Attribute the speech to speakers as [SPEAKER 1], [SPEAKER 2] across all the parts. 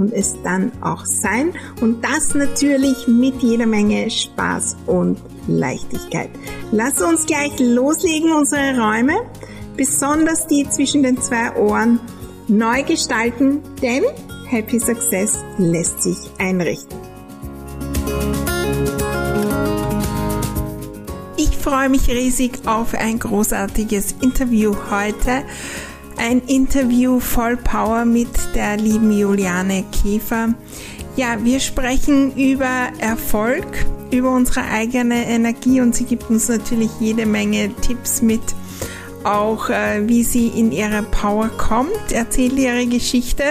[SPEAKER 1] und es dann auch sein. Und das natürlich mit jeder Menge Spaß und Leichtigkeit. Lass uns gleich loslegen, unsere Räume, besonders die zwischen den zwei Ohren, neu gestalten, denn Happy Success lässt sich einrichten. Ich freue mich riesig auf ein großartiges Interview heute ein Interview voll Power mit der lieben Juliane Käfer. Ja, wir sprechen über Erfolg, über unsere eigene Energie und sie gibt uns natürlich jede Menge Tipps mit, auch äh, wie sie in ihre Power kommt, erzählt ihre Geschichte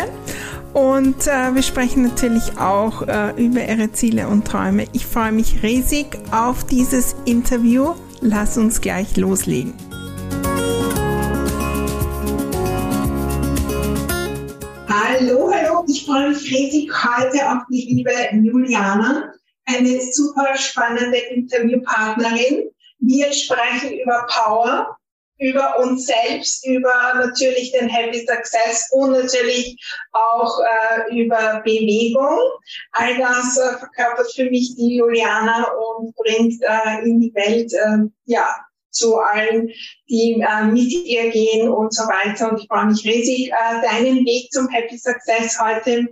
[SPEAKER 1] und äh, wir sprechen natürlich auch äh, über ihre Ziele und Träume. Ich freue mich riesig auf dieses Interview. Lass uns gleich loslegen. Hallo, hallo, ich freue mich riesig heute auf die liebe Juliana, eine super spannende Interviewpartnerin. Wir sprechen über Power, über uns selbst, über natürlich den Happy Success und natürlich auch äh, über Bewegung. All das äh, verkörpert für mich die Juliana und bringt äh, in die Welt äh, ja zu allen, die äh, mit ihr gehen und so weiter. Und ich freue mich riesig, äh, deinen Weg zum Happy Success heute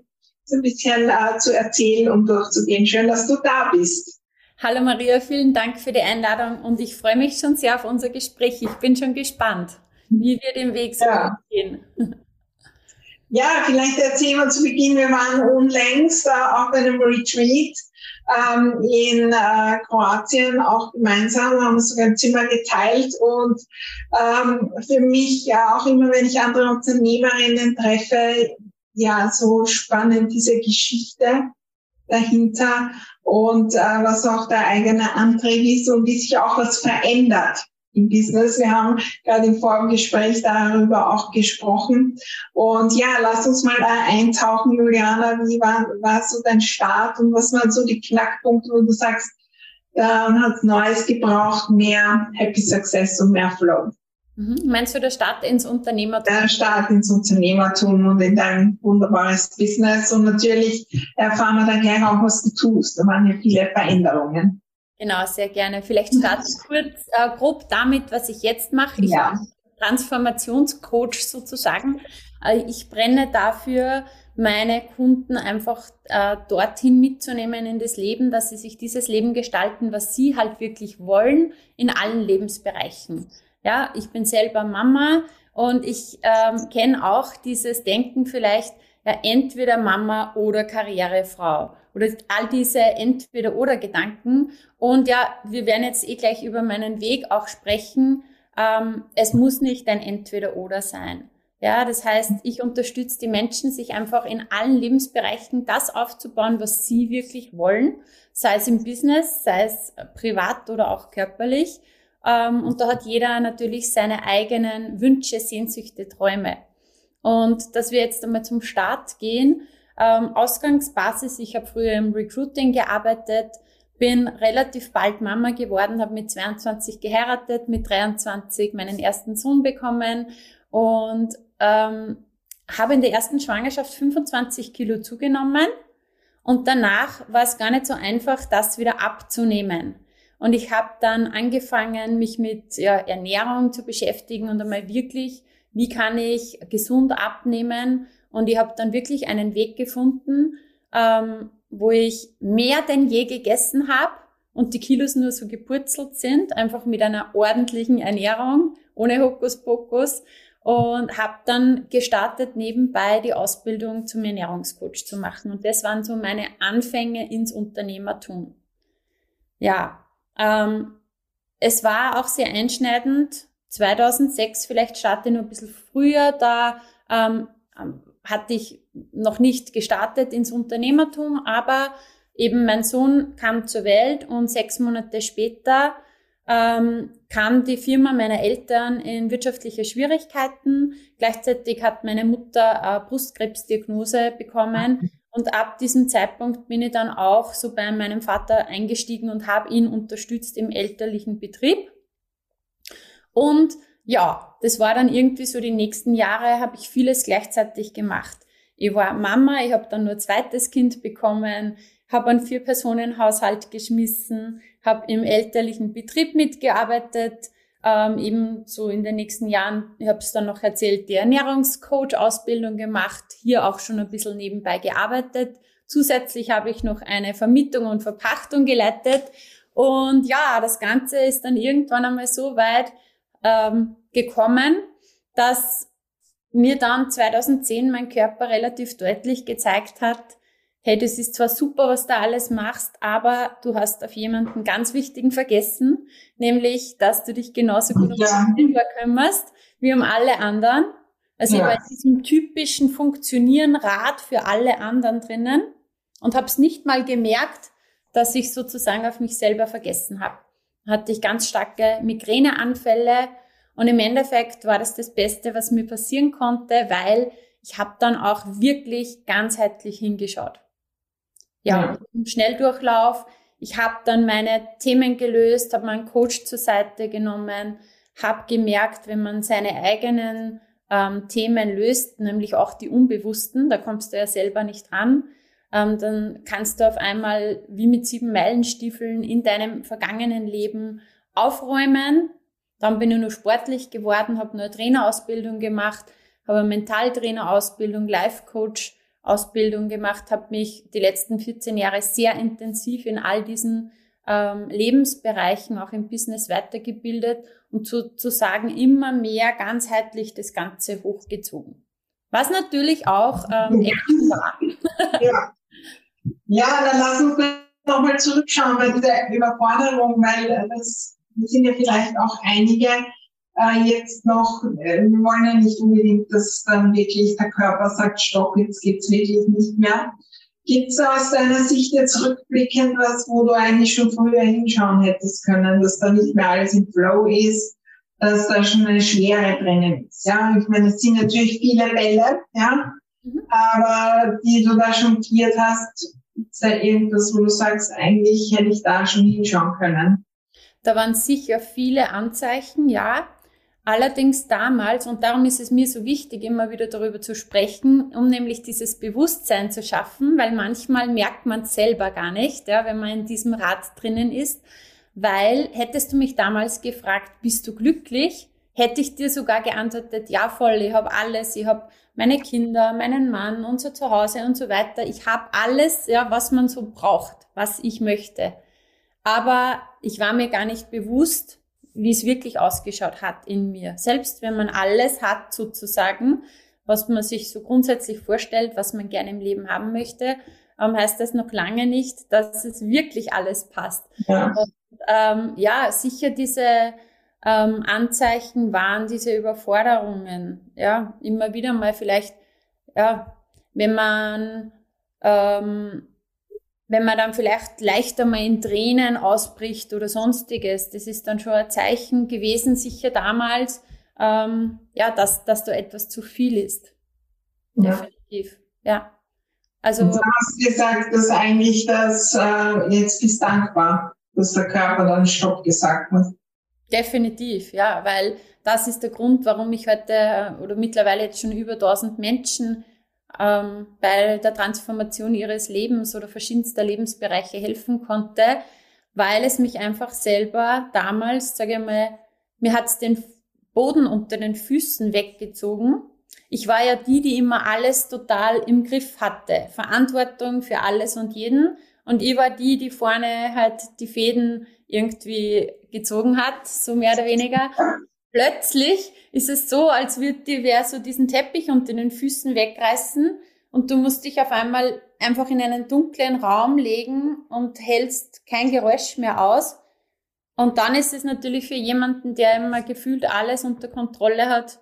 [SPEAKER 1] so ein bisschen äh, zu erzählen und durchzugehen. Schön, dass du da bist.
[SPEAKER 2] Hallo Maria, vielen Dank für die Einladung und ich freue mich schon sehr auf unser Gespräch. Ich bin schon gespannt, wie wir den Weg so ja. gehen.
[SPEAKER 1] Ja, vielleicht erzählen wir zu Beginn, wir waren unlängst äh, auf einem Retreat ähm, in äh, Kroatien auch gemeinsam, haben sogar ein Zimmer geteilt und ähm, für mich ja auch immer, wenn ich andere Unternehmerinnen treffe, ja, so spannend diese Geschichte dahinter und äh, was auch der eigene Antrieb ist und wie sich auch was verändert im Business. Wir haben gerade im Vorgespräch darüber auch gesprochen. Und ja, lass uns mal da eintauchen, Juliana. Wie war, war so dein Start und was waren so die Knackpunkte, wo du sagst, da hat Neues gebraucht, mehr Happy Success und mehr Flow?
[SPEAKER 2] Mhm. Meinst du der Start ins Unternehmertum?
[SPEAKER 1] Der Start ins Unternehmertum und in dein wunderbares Business. Und natürlich erfahren wir dann gleich auch, was du tust. Da waren ja viele Veränderungen.
[SPEAKER 2] Genau, sehr gerne. Vielleicht starte ich kurz äh, grob damit, was ich jetzt mache. Ich ja. bin Transformationscoach sozusagen. Äh, ich brenne dafür, meine Kunden einfach äh, dorthin mitzunehmen in das Leben, dass sie sich dieses Leben gestalten, was sie halt wirklich wollen, in allen Lebensbereichen. Ja, ich bin selber Mama und ich ähm, kenne auch dieses Denken vielleicht, ja, entweder Mama oder Karrierefrau oder all diese Entweder-Oder-Gedanken. Und ja, wir werden jetzt eh gleich über meinen Weg auch sprechen. Ähm, es muss nicht ein Entweder-Oder sein. Ja, das heißt, ich unterstütze die Menschen, sich einfach in allen Lebensbereichen das aufzubauen, was sie wirklich wollen, sei es im Business, sei es privat oder auch körperlich. Ähm, und da hat jeder natürlich seine eigenen Wünsche, Sehnsüchte, Träume. Und dass wir jetzt einmal zum Start gehen, ähm, Ausgangsbasis, ich habe früher im Recruiting gearbeitet, bin relativ bald Mama geworden, habe mit 22 geheiratet, mit 23 meinen ersten Sohn bekommen und ähm, habe in der ersten Schwangerschaft 25 Kilo zugenommen und danach war es gar nicht so einfach, das wieder abzunehmen. Und ich habe dann angefangen, mich mit ja, Ernährung zu beschäftigen und einmal wirklich, wie kann ich gesund abnehmen und ich habe dann wirklich einen Weg gefunden, ähm, wo ich mehr denn je gegessen habe und die Kilos nur so gepurzelt sind, einfach mit einer ordentlichen Ernährung, ohne Hokuspokus. Und habe dann gestartet, nebenbei die Ausbildung zum Ernährungscoach zu machen. Und das waren so meine Anfänge ins Unternehmertum. Ja, ähm, es war auch sehr einschneidend. 2006, vielleicht starte ich noch ein bisschen früher, da ähm, hatte ich noch nicht gestartet ins Unternehmertum, aber eben mein Sohn kam zur Welt und sechs Monate später ähm, kam die Firma meiner Eltern in wirtschaftliche Schwierigkeiten. Gleichzeitig hat meine Mutter eine Brustkrebsdiagnose bekommen. Und ab diesem Zeitpunkt bin ich dann auch so bei meinem Vater eingestiegen und habe ihn unterstützt im elterlichen Betrieb. Und ja, das war dann irgendwie so die nächsten Jahre, habe ich vieles gleichzeitig gemacht. Ich war Mama, ich habe dann nur zweites Kind bekommen, habe einen Vier-Personen-Haushalt geschmissen, habe im elterlichen Betrieb mitgearbeitet, ähm, eben so in den nächsten Jahren, ich habe es dann noch erzählt, die Ernährungscoach-Ausbildung gemacht, hier auch schon ein bisschen nebenbei gearbeitet. Zusätzlich habe ich noch eine Vermietung und Verpachtung geleitet. Und ja, das Ganze ist dann irgendwann einmal so weit ähm, gekommen, dass mir dann 2010 mein Körper relativ deutlich gezeigt hat, hey, das ist zwar super, was du alles machst, aber du hast auf jemanden ganz wichtigen vergessen, nämlich, dass du dich genauso gut um dich selber kümmerst wie um alle anderen. Also ja. ich war in diesem typischen Funktionieren Rad für alle anderen drinnen und habe es nicht mal gemerkt, dass ich sozusagen auf mich selber vergessen habe. Hatte ich ganz starke Migräneanfälle und im Endeffekt war das das Beste, was mir passieren konnte, weil ich habe dann auch wirklich ganzheitlich hingeschaut ja, im Schnelldurchlauf. Ich habe dann meine Themen gelöst, habe meinen Coach zur Seite genommen, habe gemerkt, wenn man seine eigenen ähm, Themen löst, nämlich auch die unbewussten, da kommst du ja selber nicht ran, ähm, dann kannst du auf einmal wie mit sieben Meilenstiefeln in deinem vergangenen Leben aufräumen. Dann bin ich nur sportlich geworden, habe eine Trainerausbildung gemacht, habe eine Mentaltrainerausbildung, Life Coach Ausbildung gemacht, habe mich die letzten 14 Jahre sehr intensiv in all diesen ähm, Lebensbereichen, auch im Business weitergebildet und sozusagen immer mehr ganzheitlich das Ganze hochgezogen. Was natürlich auch ähm, Action war.
[SPEAKER 1] ja. Ja, dann lass uns nochmal zurückschauen bei dieser Überforderung, weil das sind ja vielleicht auch einige, äh, jetzt noch, äh, wir wollen ja nicht unbedingt, dass dann wirklich der Körper sagt, stopp, jetzt geht's wirklich nicht mehr. Gibt es aus deiner Sicht jetzt rückblickend was, wo du eigentlich schon früher hinschauen hättest können, dass da nicht mehr alles im Flow ist, dass da schon eine Schwere drinnen ist? Ja, ich meine, es sind natürlich viele Bälle, ja, mhm. aber die du da schon tiert hast, da irgendwas, wo du sagst, eigentlich hätte ich da schon hinschauen können?
[SPEAKER 2] Da waren sicher viele Anzeichen, ja. Allerdings damals, und darum ist es mir so wichtig, immer wieder darüber zu sprechen, um nämlich dieses Bewusstsein zu schaffen, weil manchmal merkt man es selber gar nicht, ja, wenn man in diesem Rad drinnen ist. Weil hättest du mich damals gefragt, bist du glücklich? Hätte ich dir sogar geantwortet, ja voll, ich habe alles, ich habe meine Kinder, meinen Mann, unser Zuhause und so weiter. Ich habe alles, ja, was man so braucht, was ich möchte. Aber ich war mir gar nicht bewusst, wie es wirklich ausgeschaut hat in mir. Selbst wenn man alles hat sozusagen, was man sich so grundsätzlich vorstellt, was man gerne im Leben haben möchte, ähm, heißt das noch lange nicht, dass es wirklich alles passt. Ja, Und, ähm, ja sicher diese ähm, Anzeichen waren diese Überforderungen. Ja, immer wieder mal vielleicht, ja, wenn man ähm, wenn man dann vielleicht leichter mal in Tränen ausbricht oder sonstiges, das ist dann schon ein Zeichen gewesen, sicher damals, ähm, ja, dass, dass da etwas zu viel ist. Ja. Definitiv, ja.
[SPEAKER 1] Also, du hast gesagt, dass eigentlich das, äh, jetzt bist dankbar, dass der Körper dann Stopp gesagt hat.
[SPEAKER 2] Definitiv, ja, weil das ist der Grund, warum ich heute äh, oder mittlerweile jetzt schon über 1000 Menschen ähm, bei der Transformation ihres Lebens oder verschiedenster Lebensbereiche helfen konnte, weil es mich einfach selber damals, sage ich mal, mir hat's den Boden unter den Füßen weggezogen. Ich war ja die, die immer alles total im Griff hatte. Verantwortung für alles und jeden. Und ich war die, die vorne halt die Fäden irgendwie gezogen hat, so mehr oder weniger plötzlich ist es so, als würde dir wer so diesen Teppich unter den Füßen wegreißen und du musst dich auf einmal einfach in einen dunklen Raum legen und hältst kein Geräusch mehr aus. Und dann ist es natürlich für jemanden, der immer gefühlt alles unter Kontrolle hat,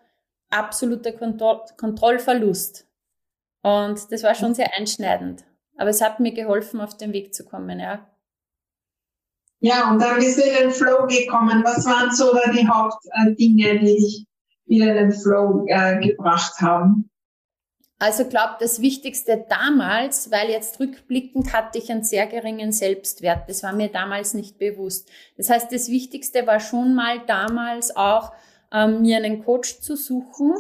[SPEAKER 2] absoluter Kontro Kontrollverlust. Und das war schon sehr einschneidend. Aber es hat mir geholfen, auf den Weg zu kommen, ja.
[SPEAKER 1] Ja, und dann bist du in den Flow gekommen. Was waren so die Hauptdinge, die dich wieder in den Flow äh, gebracht haben?
[SPEAKER 2] Also glaube, das Wichtigste damals, weil jetzt rückblickend hatte ich einen sehr geringen Selbstwert. Das war mir damals nicht bewusst. Das heißt, das Wichtigste war schon mal damals auch, ähm, mir einen Coach zu suchen,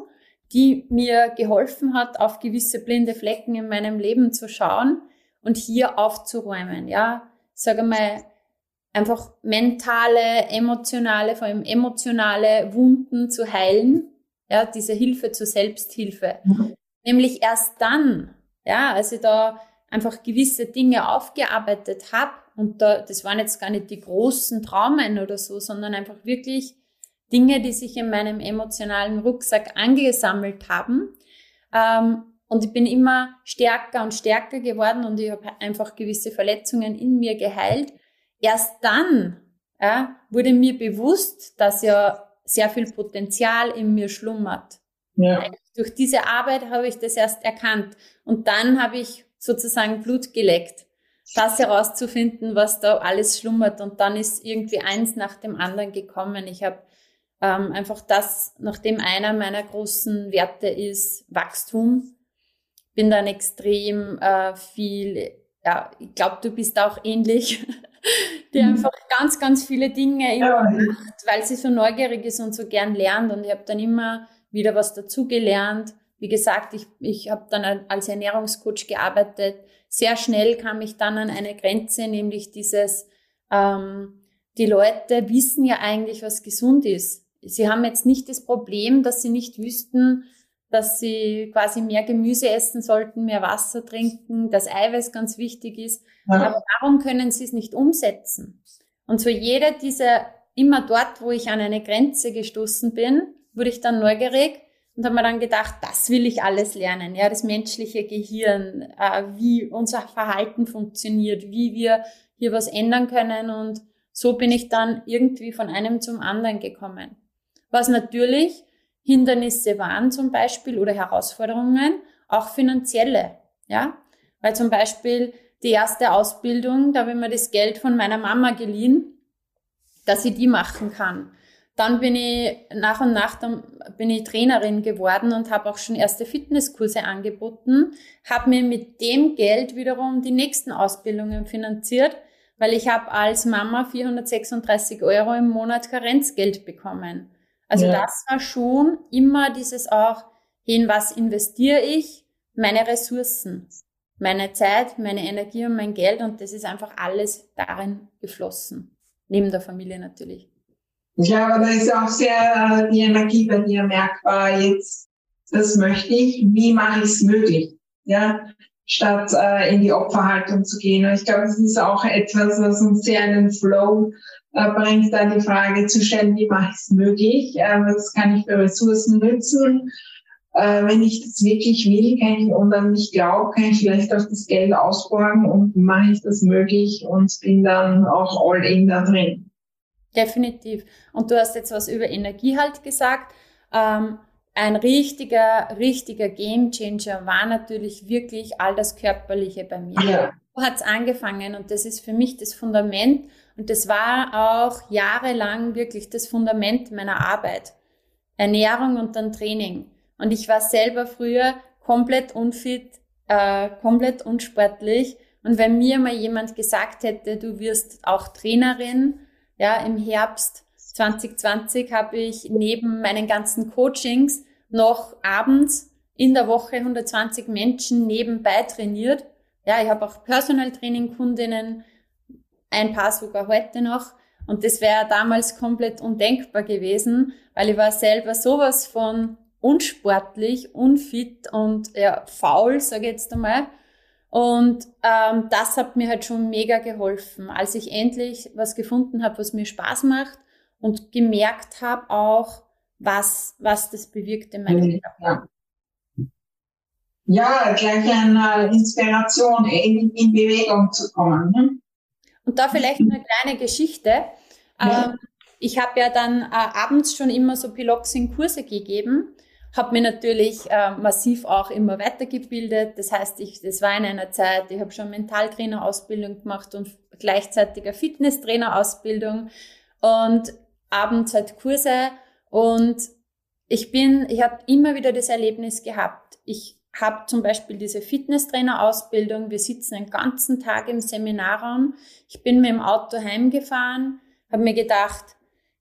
[SPEAKER 2] die mir geholfen hat, auf gewisse blinde Flecken in meinem Leben zu schauen und hier aufzuräumen. Ja, sage mal, einfach mentale, emotionale, vor allem emotionale Wunden zu heilen. Ja, diese Hilfe zur Selbsthilfe. Mhm. Nämlich erst dann, ja, als ich da einfach gewisse Dinge aufgearbeitet habe und da, das waren jetzt gar nicht die großen Traumen oder so, sondern einfach wirklich Dinge, die sich in meinem emotionalen Rucksack angesammelt haben. Ähm, und ich bin immer stärker und stärker geworden und ich habe einfach gewisse Verletzungen in mir geheilt. Erst dann ja, wurde mir bewusst, dass ja sehr viel Potenzial in mir schlummert. Ja. Durch diese Arbeit habe ich das erst erkannt. Und dann habe ich sozusagen Blut geleckt, das herauszufinden, was da alles schlummert. Und dann ist irgendwie eins nach dem anderen gekommen. Ich habe ähm, einfach das, nachdem einer meiner großen Werte ist Wachstum, bin dann extrem äh, viel, ja, ich glaube, du bist auch ähnlich, die mhm. einfach ganz, ganz viele Dinge immer macht, weil sie so neugierig ist und so gern lernt. Und ich habe dann immer wieder was dazugelernt. Wie gesagt, ich, ich habe dann als Ernährungscoach gearbeitet. Sehr schnell kam ich dann an eine Grenze, nämlich dieses, ähm, die Leute wissen ja eigentlich, was gesund ist. Sie haben jetzt nicht das Problem, dass sie nicht wüssten, dass sie quasi mehr Gemüse essen sollten, mehr Wasser trinken, dass Eiweiß ganz wichtig ist. Ja. Aber warum können sie es nicht umsetzen? Und so jeder dieser, immer dort, wo ich an eine Grenze gestoßen bin, wurde ich dann neugierig und habe mir dann gedacht, das will ich alles lernen. Ja, das menschliche Gehirn, äh, wie unser Verhalten funktioniert, wie wir hier was ändern können. Und so bin ich dann irgendwie von einem zum anderen gekommen. Was natürlich Hindernisse waren zum Beispiel oder Herausforderungen, auch finanzielle. Ja, weil zum Beispiel die erste Ausbildung, da habe ich mir das Geld von meiner Mama geliehen, dass ich die machen kann. Dann bin ich nach und nach dann bin ich Trainerin geworden und habe auch schon erste Fitnesskurse angeboten, habe mir mit dem Geld wiederum die nächsten Ausbildungen finanziert, weil ich habe als Mama 436 Euro im Monat Karenzgeld bekommen. Also ja. das war schon immer dieses auch, in was investiere ich? Meine Ressourcen, meine Zeit, meine Energie und mein Geld und das ist einfach alles darin geflossen. Neben der Familie natürlich.
[SPEAKER 1] Ja, aber da ist auch sehr äh, die Energie bei dir merkbar. Jetzt, das möchte ich. Wie mache ich es möglich? Ja, statt äh, in die Opferhaltung zu gehen. Und ich glaube, das ist auch etwas, was uns sehr in den Flow bringt, da die Frage zu stellen, wie mache ich es möglich? Äh, was kann ich für Ressourcen nutzen? Äh, wenn ich das wirklich will, kann ich und dann nicht glaube, kann ich vielleicht auch das Geld ausborgen und mache ich das möglich und bin dann auch all in da drin.
[SPEAKER 2] Definitiv. Und du hast jetzt was über Energie halt gesagt. Ähm, ein richtiger, richtiger Gamechanger war natürlich wirklich all das Körperliche bei mir. Ja. So hat's angefangen und das ist für mich das Fundament und das war auch jahrelang wirklich das Fundament meiner Arbeit. Ernährung und dann Training. Und ich war selber früher komplett unfit, äh, komplett unsportlich. Und wenn mir mal jemand gesagt hätte, du wirst auch Trainerin, ja, im Herbst 2020 habe ich neben meinen ganzen Coachings noch abends in der Woche 120 Menschen nebenbei trainiert. Ja, ich habe auch Personal Training Kundinnen, ein paar sogar heute noch. Und das wäre damals komplett undenkbar gewesen, weil ich war selber sowas von unsportlich, unfit und ja, faul, sage ich jetzt einmal. Und ähm, das hat mir halt schon mega geholfen, als ich endlich was gefunden habe, was mir Spaß macht und gemerkt habe auch, was, was das bewirkt in meinem Körper.
[SPEAKER 1] Ja. ja, gleich eine Inspiration, in, in Bewegung zu kommen. Ne?
[SPEAKER 2] Und da vielleicht eine kleine Geschichte. Ja. Ähm, ich habe ja dann äh, abends schon immer so Piloxing-Kurse gegeben habe mich natürlich äh, massiv auch immer weitergebildet. Das heißt, ich, das war in einer Zeit, ich habe schon Mentaltrainer-Ausbildung gemacht und gleichzeitig eine Fitnesstrainer-Ausbildung und abends halt Kurse und ich bin, ich habe immer wieder das Erlebnis gehabt. Ich habe zum Beispiel diese Fitnesstrainer-Ausbildung. Wir sitzen den ganzen Tag im Seminarraum. Ich bin mit dem Auto heimgefahren, habe mir gedacht,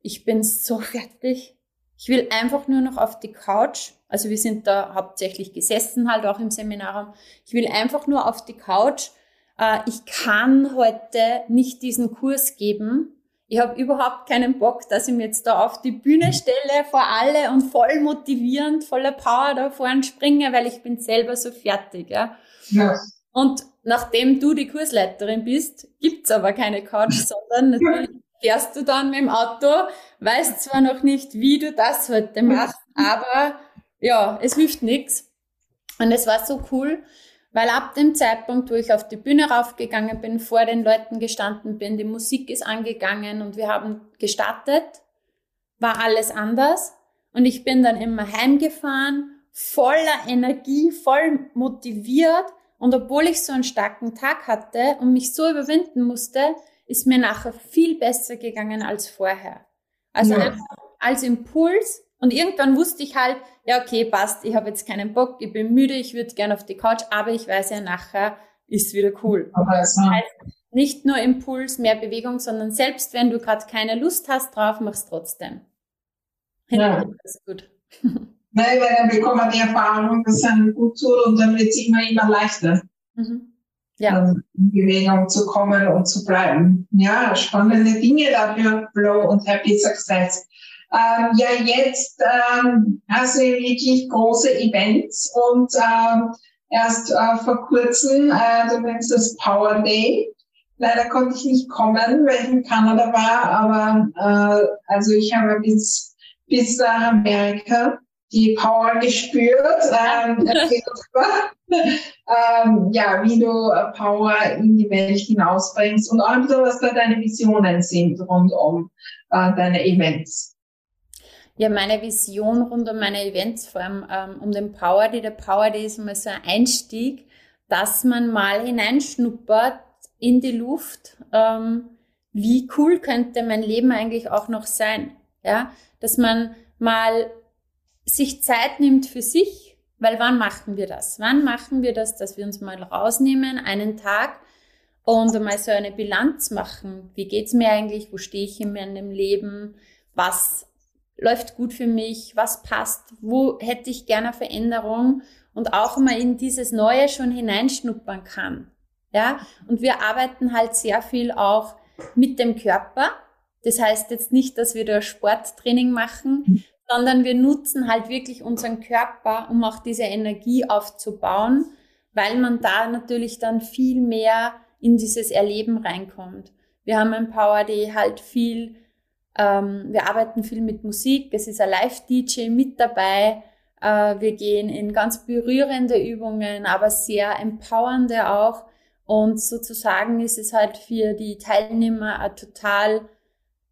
[SPEAKER 2] ich bin so fertig. Ich will einfach nur noch auf die Couch. Also wir sind da hauptsächlich gesessen, halt auch im Seminarraum. Ich will einfach nur auf die Couch. Äh, ich kann heute nicht diesen Kurs geben, ich habe überhaupt keinen Bock, dass ich mich jetzt da auf die Bühne stelle vor alle und voll motivierend, voller Power da vorne springe, weil ich bin selber so fertig. Ja. ja. Und nachdem du die Kursleiterin bist, gibt's aber keine Couch, sondern natürlich fährst du dann mit dem Auto, weißt zwar noch nicht, wie du das heute machst, aber ja, es hilft nichts. Und es war so cool, weil ab dem Zeitpunkt, wo ich auf die Bühne raufgegangen bin, vor den Leuten gestanden bin, die Musik ist angegangen und wir haben gestartet, war alles anders. Und ich bin dann immer heimgefahren, voller Energie, voll motiviert. Und obwohl ich so einen starken Tag hatte und mich so überwinden musste, ist mir nachher viel besser gegangen als vorher. Also ja. als Impuls und irgendwann wusste ich halt, ja, okay, passt, ich habe jetzt keinen Bock, ich bin müde, ich würde gerne auf die Couch, aber ich weiß ja nachher, ist wieder cool. Aber das heißt, nicht nur Impuls, mehr Bewegung, sondern selbst wenn du gerade keine Lust hast drauf, machst trotzdem.
[SPEAKER 1] Ja. Das ist gut. Nein, weil dann bekommt man die Erfahrung, dass einem gut tut und dann wird es immer, immer leichter. Mhm. Ja. in Bewegung zu kommen und zu bleiben. Ja, spannende Dinge dafür, Flow und Happy Success ähm, ja jetzt ähm, hast du wirklich große Events und ähm, erst äh, vor kurzem, äh, du nennst das Power Day. Leider konnte ich nicht kommen, weil ich in Kanada war, aber äh, also ich habe bis, bis nach Amerika die Power gespürt. Ähm, ähm, ja, wie du Power in die Welt hinausbringst und auch ein bisschen, was da deine Visionen sind rund um äh, deine Events.
[SPEAKER 2] Ja, meine Vision rund um meine Events, vor allem ähm, um den Power Day. Der Power Day ist immer so ein Einstieg, dass man mal hineinschnuppert in die Luft. Ähm, wie cool könnte mein Leben eigentlich auch noch sein? Ja, dass man mal sich Zeit nimmt für sich, weil wann machen wir das? Wann machen wir das, dass wir uns mal rausnehmen, einen Tag und mal so eine Bilanz machen? Wie geht's mir eigentlich? Wo stehe ich in meinem Leben? Was läuft gut für mich, was passt, wo hätte ich gerne Veränderung und auch mal in dieses Neue schon hineinschnuppern kann. Ja, und wir arbeiten halt sehr viel auch mit dem Körper. Das heißt jetzt nicht, dass wir da Sporttraining machen, sondern wir nutzen halt wirklich unseren Körper, um auch diese Energie aufzubauen, weil man da natürlich dann viel mehr in dieses Erleben reinkommt. Wir haben im Power Day halt viel ähm, wir arbeiten viel mit Musik. Es ist ein Live-DJ mit dabei. Äh, wir gehen in ganz berührende Übungen, aber sehr empowernde auch. Und sozusagen ist es halt für die Teilnehmer ein total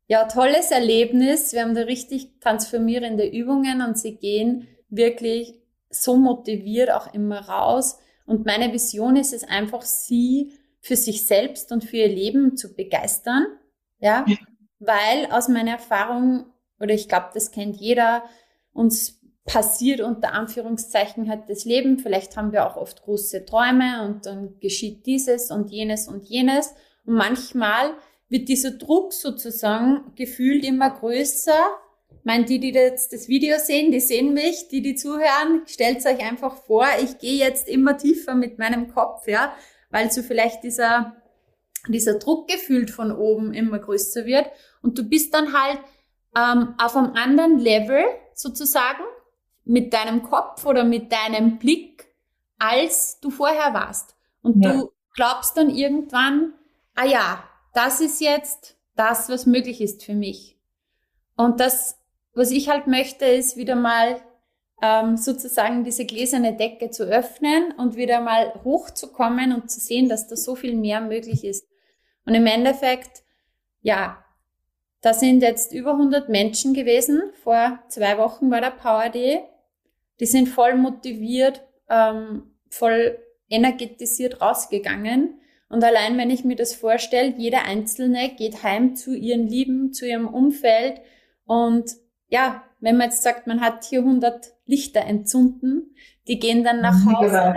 [SPEAKER 2] ja, tolles Erlebnis. Wir haben da richtig transformierende Übungen und sie gehen wirklich so motiviert auch immer raus. Und meine Vision ist es einfach, sie für sich selbst und für ihr Leben zu begeistern. Ja, weil aus meiner Erfahrung, oder ich glaube, das kennt jeder, uns passiert unter Anführungszeichen halt das Leben. Vielleicht haben wir auch oft große Träume und dann geschieht dieses und jenes und jenes. Und manchmal wird dieser Druck sozusagen gefühlt immer größer. Ich meine, die, die jetzt das Video sehen, die sehen mich, die, die zuhören, stellt euch einfach vor, ich gehe jetzt immer tiefer mit meinem Kopf, ja, weil so vielleicht dieser, dieser Druck gefühlt von oben immer größer wird. Und du bist dann halt ähm, auf einem anderen Level sozusagen mit deinem Kopf oder mit deinem Blick, als du vorher warst. Und ja. du glaubst dann irgendwann, ah ja, das ist jetzt das, was möglich ist für mich. Und das, was ich halt möchte, ist wieder mal ähm, sozusagen diese gläserne Decke zu öffnen und wieder mal hochzukommen und zu sehen, dass da so viel mehr möglich ist. Und im Endeffekt, ja, da sind jetzt über 100 Menschen gewesen. Vor zwei Wochen war der Power Day. die sind voll motiviert, ähm, voll energetisiert rausgegangen. Und allein wenn ich mir das vorstelle, jeder Einzelne geht heim zu ihren Lieben, zu ihrem Umfeld. Und ja, wenn man jetzt sagt, man hat hier 100 Lichter entzünden, die gehen dann nach Hause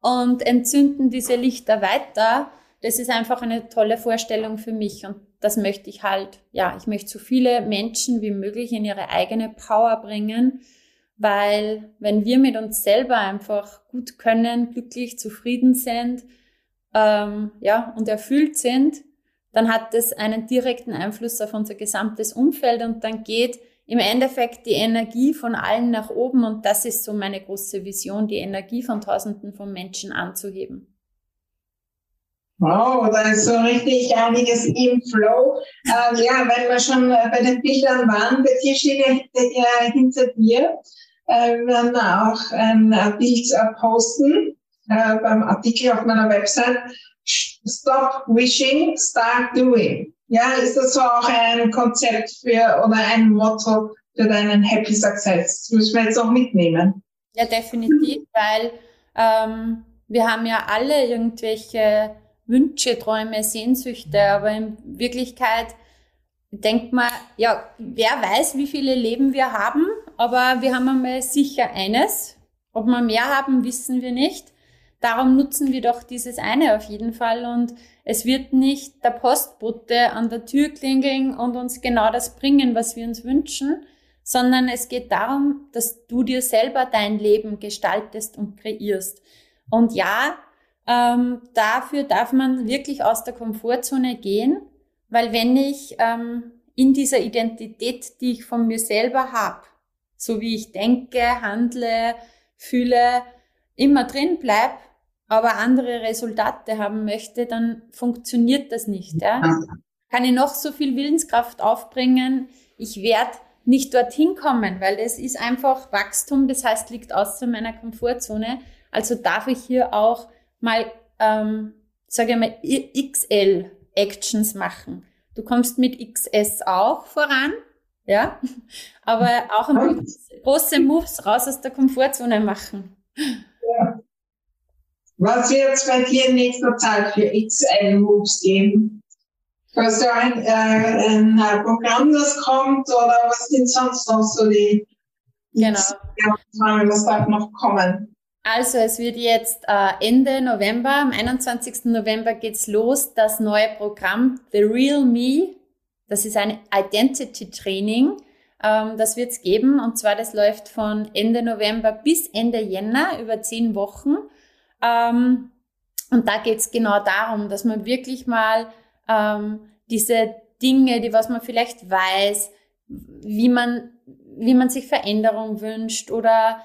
[SPEAKER 2] und entzünden diese Lichter weiter. Das ist einfach eine tolle Vorstellung für mich. Und das möchte ich halt, ja, ich möchte so viele Menschen wie möglich in ihre eigene Power bringen weil wenn wir mit uns selber einfach gut können, glücklich, zufrieden sind, ähm, ja, und erfüllt sind, dann hat das einen direkten Einfluss auf unser gesamtes Umfeld und dann geht im Endeffekt die Energie von allen nach oben und das ist so meine große Vision, die Energie von Tausenden von Menschen anzuheben.
[SPEAKER 1] Wow, da ist so richtig einiges im Flow. Ähm, ja, wenn wir schon bei den Bildern waren, bei dir steht ja hinter dir äh, wir werden auch ein Bild posten äh, beim Artikel auf meiner Website. Stop wishing, start doing. Ja, ist das so auch ein Konzept für oder ein Motto für deinen Happy Success? Das müssen wir jetzt auch mitnehmen.
[SPEAKER 2] Ja, definitiv, weil ähm, wir haben ja alle irgendwelche Wünsche, Träume, Sehnsüchte, aber in Wirklichkeit denkt man, ja, wer weiß, wie viele Leben wir haben, aber wir haben einmal sicher eines. Ob wir mehr haben, wissen wir nicht. Darum nutzen wir doch dieses eine auf jeden Fall und es wird nicht der Postbote an der Tür klingeln und uns genau das bringen, was wir uns wünschen, sondern es geht darum, dass du dir selber dein Leben gestaltest und kreierst. Und ja, ähm, dafür darf man wirklich aus der Komfortzone gehen, weil wenn ich ähm, in dieser Identität, die ich von mir selber habe, so wie ich denke, handle, fühle, immer drin bleib, aber andere Resultate haben möchte, dann funktioniert das nicht. Ja? Kann ich noch so viel Willenskraft aufbringen, ich werde nicht dorthin kommen, weil es ist einfach Wachstum, das heißt, liegt außer meiner Komfortzone. Also darf ich hier auch mal, ähm, sage ich mal, XL Actions machen. Du kommst mit XS auch voran, ja, aber auch ein große Moves raus aus der Komfortzone machen. Ja.
[SPEAKER 1] Was wird es bei dir in nächster Zeit für XL-Moves geben? Hast du ein, äh, ein Programm, das kommt oder was sind sonst noch so die,
[SPEAKER 2] genau.
[SPEAKER 1] was darf noch kommen?
[SPEAKER 2] Also es wird jetzt äh, Ende November, am 21. November geht's los, das neue Programm The Real Me. Das ist ein Identity Training. Ähm, das wird's geben und zwar das läuft von Ende November bis Ende Jänner über zehn Wochen. Ähm, und da geht's genau darum, dass man wirklich mal ähm, diese Dinge, die was man vielleicht weiß, wie man wie man sich Veränderung wünscht oder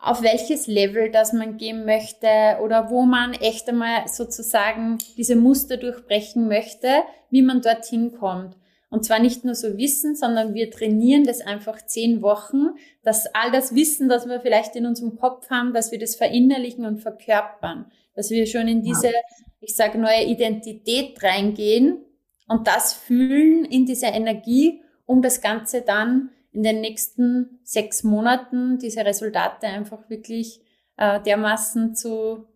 [SPEAKER 2] auf welches Level das man gehen möchte oder wo man echt einmal sozusagen diese Muster durchbrechen möchte, wie man dorthin kommt. Und zwar nicht nur so Wissen, sondern wir trainieren das einfach zehn Wochen, dass all das Wissen, das wir vielleicht in unserem Kopf haben, dass wir das verinnerlichen und verkörpern, dass wir schon in diese, ich sage, neue Identität reingehen und das fühlen in dieser Energie, um das Ganze dann in den nächsten sechs Monaten diese Resultate einfach wirklich äh, dermaßen zu,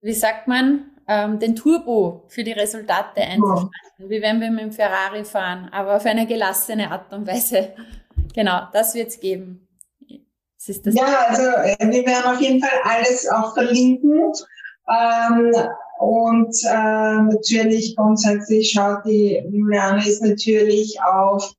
[SPEAKER 2] wie sagt man, ähm, den Turbo für die Resultate einzuschalten, ja. wie wenn wir mit dem Ferrari fahren, aber auf eine gelassene Art und Weise. Genau, das wird es geben.
[SPEAKER 1] ja, also äh, wir werden auf jeden Fall alles auch verlinken. Ähm, und äh, natürlich grundsätzlich schaut die Juliane ist natürlich auf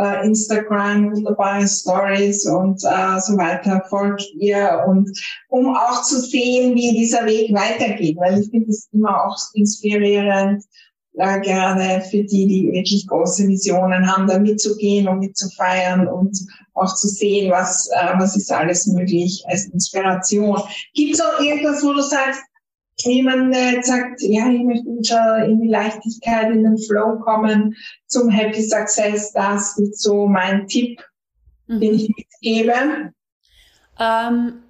[SPEAKER 1] äh, Instagram, wunderbare Stories und äh, so weiter folgt ihr und um auch zu sehen, wie dieser Weg weitergeht, weil ich finde es immer auch inspirierend, äh, gerade für die, die wirklich große Visionen haben, da mitzugehen und mitzufeiern und auch zu sehen, was, äh, was ist alles möglich als Inspiration. Gibt es auch irgendwas, wo du sagst, jemand äh, sagt, ja, ich möchte schon in die Leichtigkeit, in den Flow kommen zum Happy Success, das ist so mein Tipp, mhm. den ich mitgebe.
[SPEAKER 2] Ähm,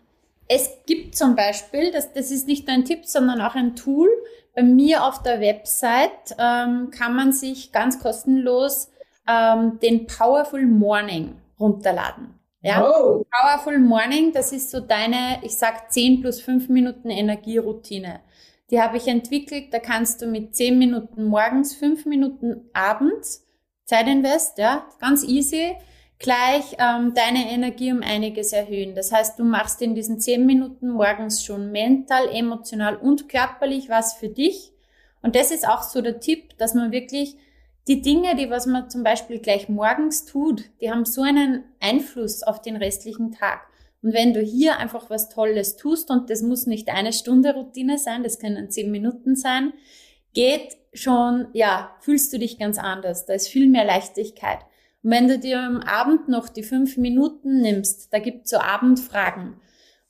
[SPEAKER 2] es gibt zum Beispiel, das, das ist nicht nur ein Tipp, sondern auch ein Tool. Bei mir auf der Website ähm, kann man sich ganz kostenlos ähm, den Powerful Morning runterladen. Ja, oh. Powerful Morning, das ist so deine, ich sag 10 plus 5 Minuten Energieroutine. Die habe ich entwickelt, da kannst du mit 10 Minuten morgens, 5 Minuten abends Zeit invest, ja, ganz easy, gleich ähm, deine Energie um einiges erhöhen. Das heißt, du machst in diesen 10 Minuten morgens schon mental, emotional und körperlich was für dich. Und das ist auch so der Tipp, dass man wirklich die Dinge, die was man zum Beispiel gleich morgens tut, die haben so einen Einfluss auf den restlichen Tag. Und wenn du hier einfach was Tolles tust, und das muss nicht eine Stunde Routine sein, das können zehn Minuten sein, geht schon, ja, fühlst du dich ganz anders. Da ist viel mehr Leichtigkeit. Und wenn du dir am Abend noch die fünf Minuten nimmst, da gibt's so Abendfragen,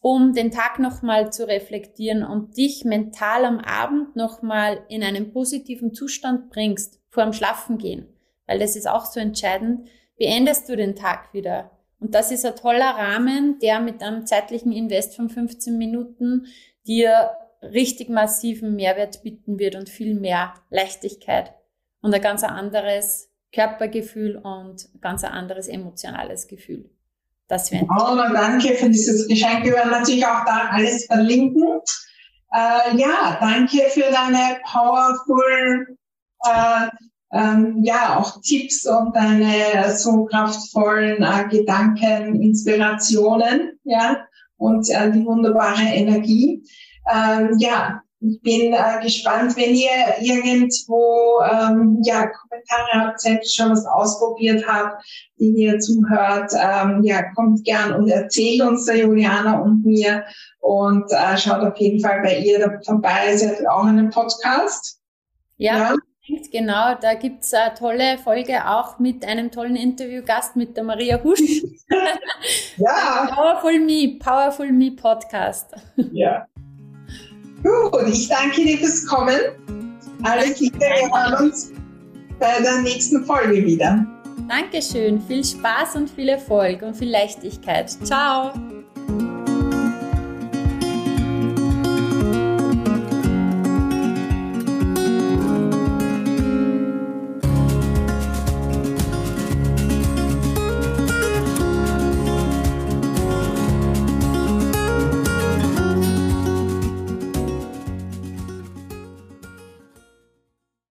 [SPEAKER 2] um den Tag nochmal zu reflektieren und dich mental am Abend nochmal in einen positiven Zustand bringst, vor dem Schlafen gehen, weil das ist auch so entscheidend, beendest du den Tag wieder. Und das ist ein toller Rahmen, der mit einem zeitlichen Invest von 15 Minuten dir richtig massiven Mehrwert bieten wird und viel mehr Leichtigkeit und ein ganz anderes Körpergefühl und ganz anderes emotionales Gefühl.
[SPEAKER 1] Das wäre. Oh, danke für dieses Geschenk. Wir werden natürlich auch da alles verlinken. Äh, ja, danke für deine powerful äh, ähm, ja auch Tipps und deine so kraftvollen äh, Gedanken, Inspirationen, ja, und äh, die wunderbare Energie. Ähm, ja, ich bin äh, gespannt, wenn ihr irgendwo ähm, ja, Kommentare habt, selbst schon was ausprobiert habt, die ihr zuhört. Ähm, ja, kommt gern und erzählt uns der Juliana und mir und äh, schaut auf jeden Fall bei ihr vorbei. Sie hat auch einen Podcast.
[SPEAKER 2] Ja, ja. Genau, da gibt's eine tolle Folge auch mit einem tollen Interviewgast mit der Maria Husch. ja. Powerful Me, Powerful Me Podcast.
[SPEAKER 1] Ja. Gut, ich danke dir fürs Kommen. Alles Liebe, wir hören uns bei der nächsten Folge wieder.
[SPEAKER 2] Dankeschön, viel Spaß und viel Erfolg und viel Leichtigkeit. Ciao.